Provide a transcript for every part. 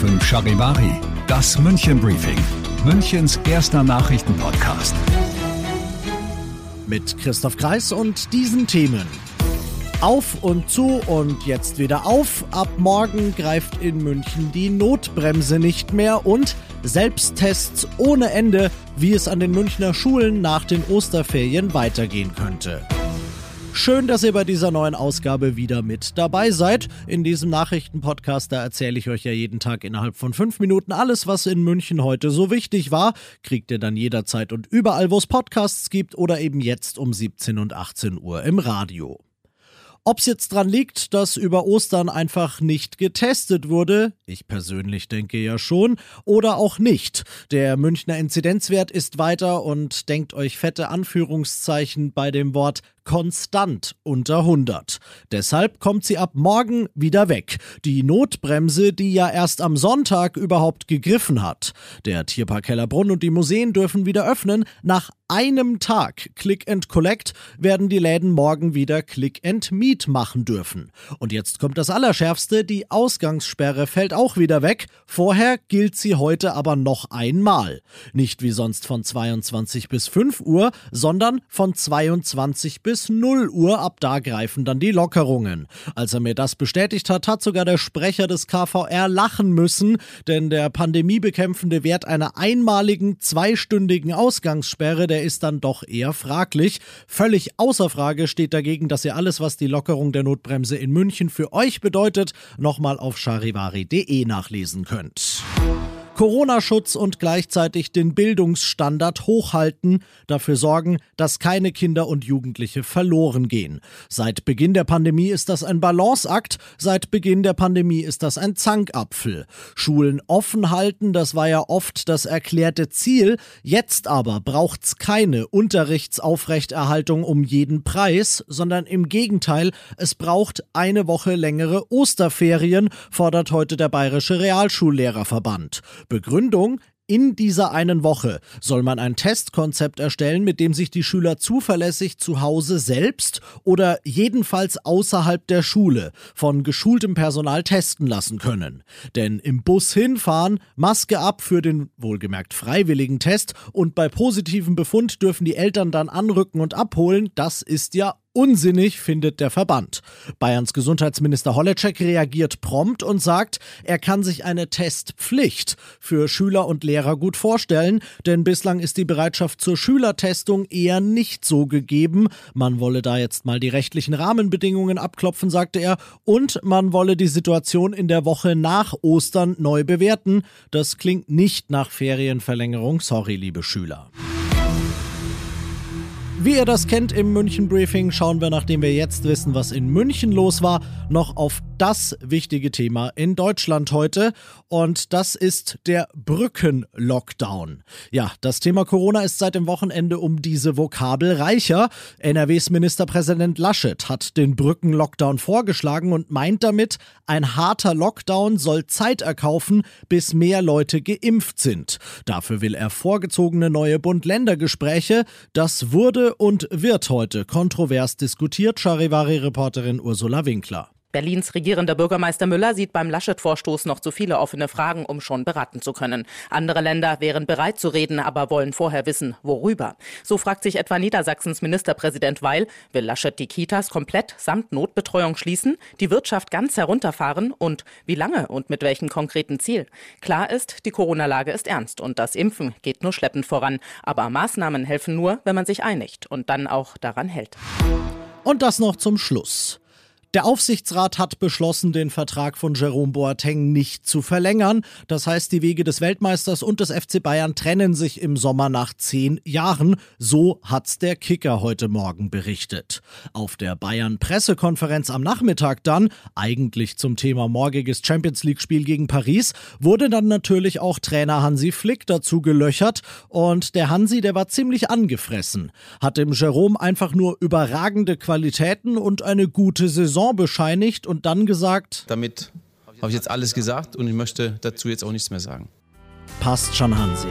fünf Charivari, das München Briefing, Münchens erster Nachrichtenpodcast. Mit Christoph Kreis und diesen Themen. Auf und zu und jetzt wieder auf. Ab morgen greift in München die Notbremse nicht mehr und Selbsttests ohne Ende, wie es an den Münchner Schulen nach den Osterferien weitergehen könnte. Schön, dass ihr bei dieser neuen Ausgabe wieder mit dabei seid. In diesem Nachrichtenpodcast, da erzähle ich euch ja jeden Tag innerhalb von fünf Minuten alles, was in München heute so wichtig war. Kriegt ihr dann jederzeit und überall, wo es Podcasts gibt oder eben jetzt um 17 und 18 Uhr im Radio. Ob es jetzt dran liegt, dass über Ostern einfach nicht getestet wurde, ich persönlich denke ja schon, oder auch nicht. Der Münchner Inzidenzwert ist weiter und denkt euch fette Anführungszeichen bei dem Wort konstant unter 100. Deshalb kommt sie ab morgen wieder weg. Die Notbremse, die ja erst am Sonntag überhaupt gegriffen hat. Der Tierpark Hellerbrunn und die Museen dürfen wieder öffnen. Nach einem Tag Click and Collect werden die Läden morgen wieder Click and Meet machen dürfen. Und jetzt kommt das Allerschärfste, die Ausgangssperre fällt auch wieder weg. Vorher gilt sie heute aber noch einmal. Nicht wie sonst von 22 bis 5 Uhr, sondern von 22 bis 0 Uhr. Ab da greifen dann die Lockerungen. Als er mir das bestätigt hat, hat sogar der Sprecher des KVR lachen müssen, denn der pandemiebekämpfende Wert einer einmaligen zweistündigen Ausgangssperre, der ist dann doch eher fraglich. Völlig außer Frage steht dagegen, dass ihr alles, was die Lockerung der Notbremse in München für euch bedeutet, nochmal auf charivari.de nachlesen könnt. Corona-Schutz und gleichzeitig den Bildungsstandard hochhalten, dafür sorgen, dass keine Kinder und Jugendliche verloren gehen. Seit Beginn der Pandemie ist das ein Balanceakt, seit Beginn der Pandemie ist das ein Zankapfel. Schulen offen halten, das war ja oft das erklärte Ziel, jetzt aber braucht's keine Unterrichtsaufrechterhaltung um jeden Preis, sondern im Gegenteil, es braucht eine Woche längere Osterferien, fordert heute der Bayerische Realschullehrerverband. Begründung, in dieser einen Woche soll man ein Testkonzept erstellen, mit dem sich die Schüler zuverlässig zu Hause selbst oder jedenfalls außerhalb der Schule von geschultem Personal testen lassen können. Denn im Bus hinfahren, Maske ab für den wohlgemerkt freiwilligen Test und bei positivem Befund dürfen die Eltern dann anrücken und abholen, das ist ja Unsinnig findet der Verband. Bayerns Gesundheitsminister Holleczek reagiert prompt und sagt, er kann sich eine Testpflicht für Schüler und Lehrer gut vorstellen, denn bislang ist die Bereitschaft zur Schülertestung eher nicht so gegeben. Man wolle da jetzt mal die rechtlichen Rahmenbedingungen abklopfen, sagte er, und man wolle die Situation in der Woche nach Ostern neu bewerten. Das klingt nicht nach Ferienverlängerung, sorry, liebe Schüler. Wie ihr das kennt im München Briefing, schauen wir, nachdem wir jetzt wissen, was in München los war, noch auf das wichtige Thema in Deutschland heute. Und das ist der Brückenlockdown. Ja, das Thema Corona ist seit dem Wochenende um diese Vokabel reicher. NRWs Ministerpräsident Laschet hat den Brückenlockdown vorgeschlagen und meint damit, ein harter Lockdown soll Zeit erkaufen, bis mehr Leute geimpft sind. Dafür will er vorgezogene neue Bund-Länder-Gespräche. Das wurde und wird heute kontrovers diskutiert, Charivari-Reporterin Ursula Winkler. Berlins regierender Bürgermeister Müller sieht beim Laschet-Vorstoß noch zu viele offene Fragen, um schon beraten zu können. Andere Länder wären bereit zu reden, aber wollen vorher wissen, worüber. So fragt sich etwa Niedersachsens Ministerpräsident Weil, will Laschet die Kitas komplett samt Notbetreuung schließen, die Wirtschaft ganz herunterfahren und wie lange und mit welchem konkreten Ziel? Klar ist, die Corona-Lage ist ernst und das Impfen geht nur schleppend voran. Aber Maßnahmen helfen nur, wenn man sich einigt und dann auch daran hält. Und das noch zum Schluss. Der Aufsichtsrat hat beschlossen, den Vertrag von Jerome Boateng nicht zu verlängern. Das heißt, die Wege des Weltmeisters und des FC Bayern trennen sich im Sommer nach zehn Jahren. So hat's der Kicker heute Morgen berichtet. Auf der Bayern-Pressekonferenz am Nachmittag dann, eigentlich zum Thema morgiges Champions League-Spiel gegen Paris, wurde dann natürlich auch Trainer Hansi Flick dazu gelöchert. Und der Hansi, der war ziemlich angefressen. Hat dem Jerome einfach nur überragende Qualitäten und eine gute Saison Saison bescheinigt und dann gesagt, damit habe ich jetzt alles gesagt und ich möchte dazu jetzt auch nichts mehr sagen. Passt schon, Hansi.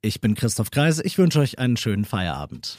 Ich bin Christoph Kreise, ich wünsche euch einen schönen Feierabend.